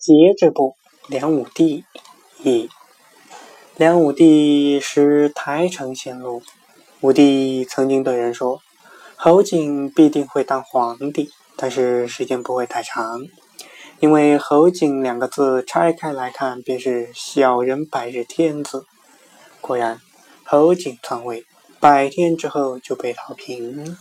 节制部，梁武帝，一，梁武帝是台城陷落。武帝曾经对人说：“侯景必定会当皇帝，但是时间不会太长，因为‘侯景’两个字拆开来看，便是‘小人百日天子’。”果然，侯景篡位，百天之后就被讨平了。